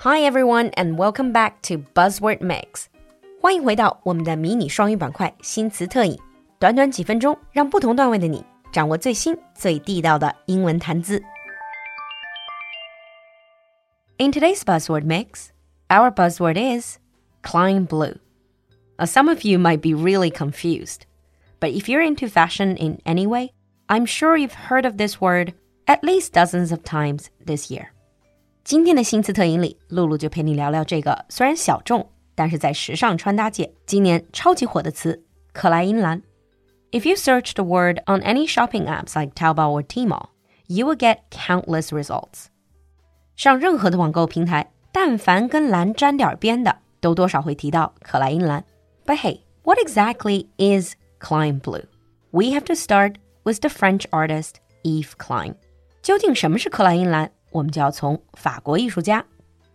Hi everyone, and welcome back to Buzzword Mix. 欢迎回到我们的迷你双语板块新词特饮。短短几分钟，让不同段位的你掌握最新最地道的英文谈资。In today's buzzword mix, our buzzword is Klein Blue. Now, some of you might be really confused, but if you're into fashion in any way, I'm sure you've heard of this word at least dozens of times this year. 今天的新词特饮里，璐璐就陪你聊聊这个虽然小众，但是在时尚穿搭界今年超级火的词——克莱因蓝。If you search the word on any shopping apps like Taobao or Tmall, you will get countless results. 上任何的网购平台，但凡跟蓝沾点边的，都多少会提到克莱因蓝。But hey, what exactly is Klein Blue? We have to start with the French artist Yves Klein. 究竟什么是克莱因蓝？我们就要从法国艺术家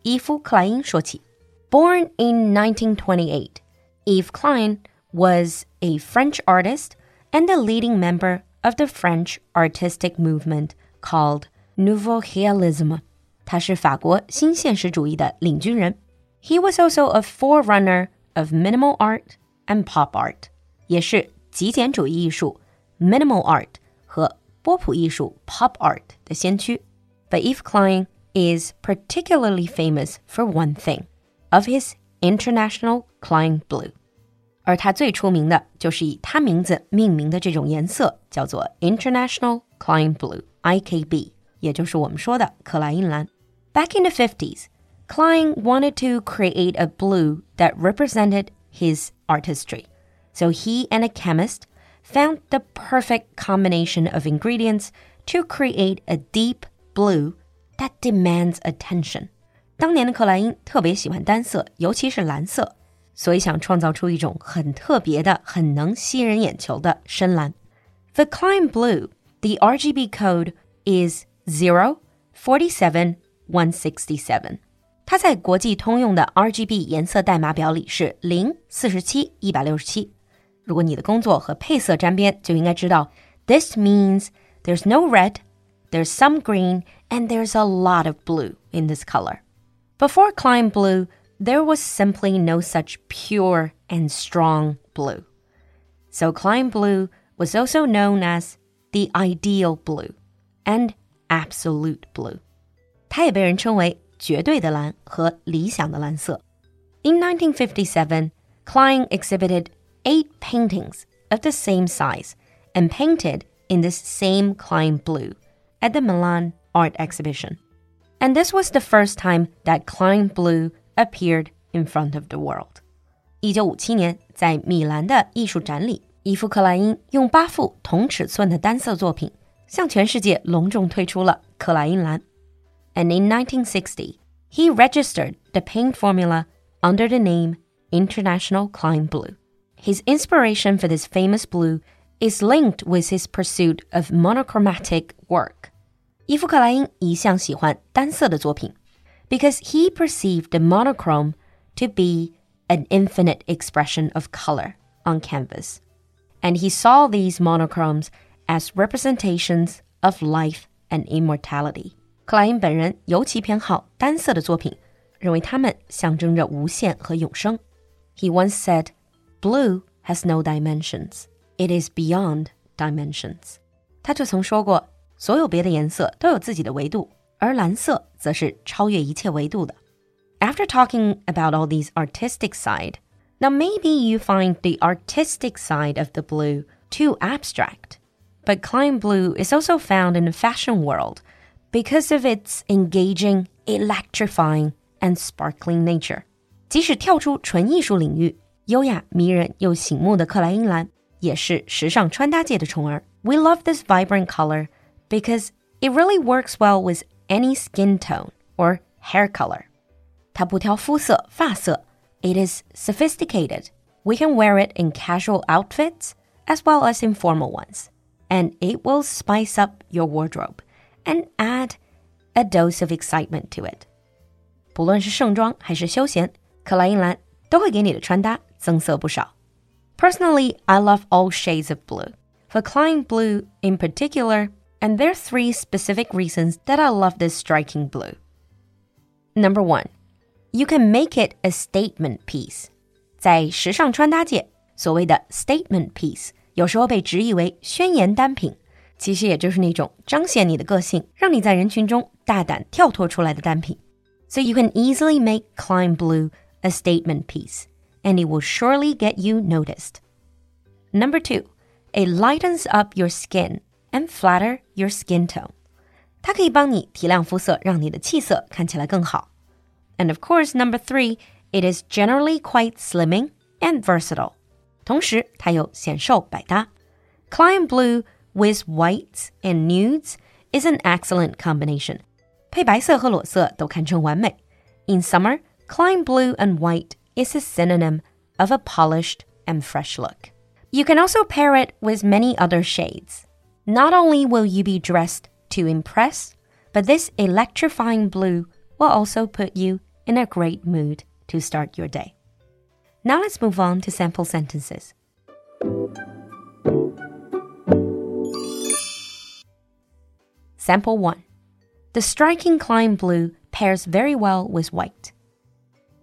伊夫·克莱因说起。Born in 1928, Yves Klein was a French artist and a leading member of the French artistic movement called Nouveau Realisme. 他是法国新现实主义的领军人。He was also a forerunner of minimal art and pop art，也是极简主义艺术 minimal art 和波普艺术 pop art 的先驱。 but Yves Klein is particularly famous for one thing of his International Klein Blue. 而他最出名的就是以他名字命名的这种颜色，叫做 International Klein Blue（IKB），也就是我们说的克莱因蓝。Back in the 50s, Klein wanted to create a blue that represented his artistry. So he and a chemist found the perfect combination of ingredients to create a deep blue that demands attention。当年的克莱因特别喜欢单色，尤其是蓝色，所以想创造出一种很特别的、很能吸人眼球的深蓝。The Klein Blue, the RGB code is zero forty seven one sixty seven。它在国际通用的 RGB 颜色代码表里是零、四十七、一百六十七。如果你的工作和配色沾边，就应该知道，This means there's no red there's some green, and there's a lot of blue in this color. Before Klein Blue, there was simply no such pure and strong blue. So Klein Blue was also known as the ideal blue and absolute blue. 它也被人称为绝对的蓝和理想的蓝色。In 1957, Klein exhibited eight paintings of the same size and painted in this same Klein blue at the Milan Art Exhibition. And this was the first time that Klein Blue appeared in front of the world. 一九五七年，在米兰的艺术展里，伊夫克莱因用八幅同尺寸的单色作品，向全世界隆重推出了克莱因蓝。And in 1960, he registered the paint formula under the name International Klein Blue. His inspiration for this famous blue is linked with his pursuit of monochromatic work. 伊夫克莱因一向喜欢单色的作品，because he perceived the monochrome to be an infinite expression of color on canvas, and he saw these monochromes as representations of life and immortality. 克莱因本人尤其偏好单色的作品，认为它们象征着无限和永生。He once said, "Blue has no dimensions." It is beyond dimensions。他就曾说过， 所有别的颜色都有自己的维度，而蓝色则是超越一切维度的。After talking about all these artistic side, now maybe you find the artistic side of the blue too abstract. But Klein blue is also found in the fashion world because of its engaging, electrifying, and sparkling nature. 即使跳出纯艺术领域，优雅、迷人又醒目的克莱因蓝也是时尚穿搭界的宠儿。We love this vibrant color because it really works well with any skin tone or hair color. 它不挑肤色、发色。It is sophisticated. We can wear it in casual outfits as well as in formal ones. And it will spice up your wardrobe and add a dose of excitement to it. 不论是盛装还是休闲，克莱因蓝都会给你的穿搭增色不少。Personally, I love all shades of blue. For Klein blue in particular, and there are three specific reasons that I love this striking blue. Number one, You can make it a statement piece。在时尚穿搭界，所谓的 statement piece 有时候被直译为宣言单品，其实也就是那种彰显你的个性，让你在人群中大胆跳脱出来的单品。So you can easily make Klein Blue a statement piece, and it will surely get you noticed. Number two, it lightens up your skin and flatter your skin tone. 它可以帮你提亮肤色，让你的气色看起来更好。And of course, number three, it is generally quite slimming and versatile. 同时，它有显瘦百搭。Klein blue with whites and nudes is an excellent combination. 配白色和裸色都堪称完美。In summer, Klein blue and white is a synonym of a polished and fresh look. You can also pair it with many other shades. Not only will you be dressed to impress, but this electrifying blue will also put you in a great mood to start your day. Now let's move on to sample sentences. Sample 1. The striking Klein blue pairs very well with white.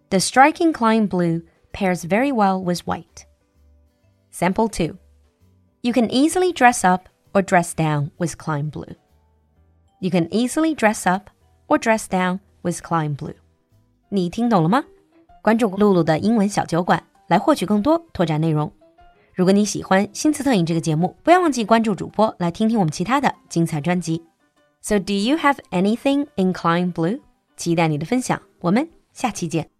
The striking Klein blue pairs very well with white. Sample 2. You can easily dress up or dress down with Klein blue. You can easily dress up or dress down with Klein Blue。你听懂了吗？关注露露的英文小酒馆，来获取更多拓展内容。如果你喜欢新词特饮这个节目，不要忘记关注主播，来听听我们其他的精彩专辑。So do you have anything in Klein Blue？期待你的分享，我们下期见。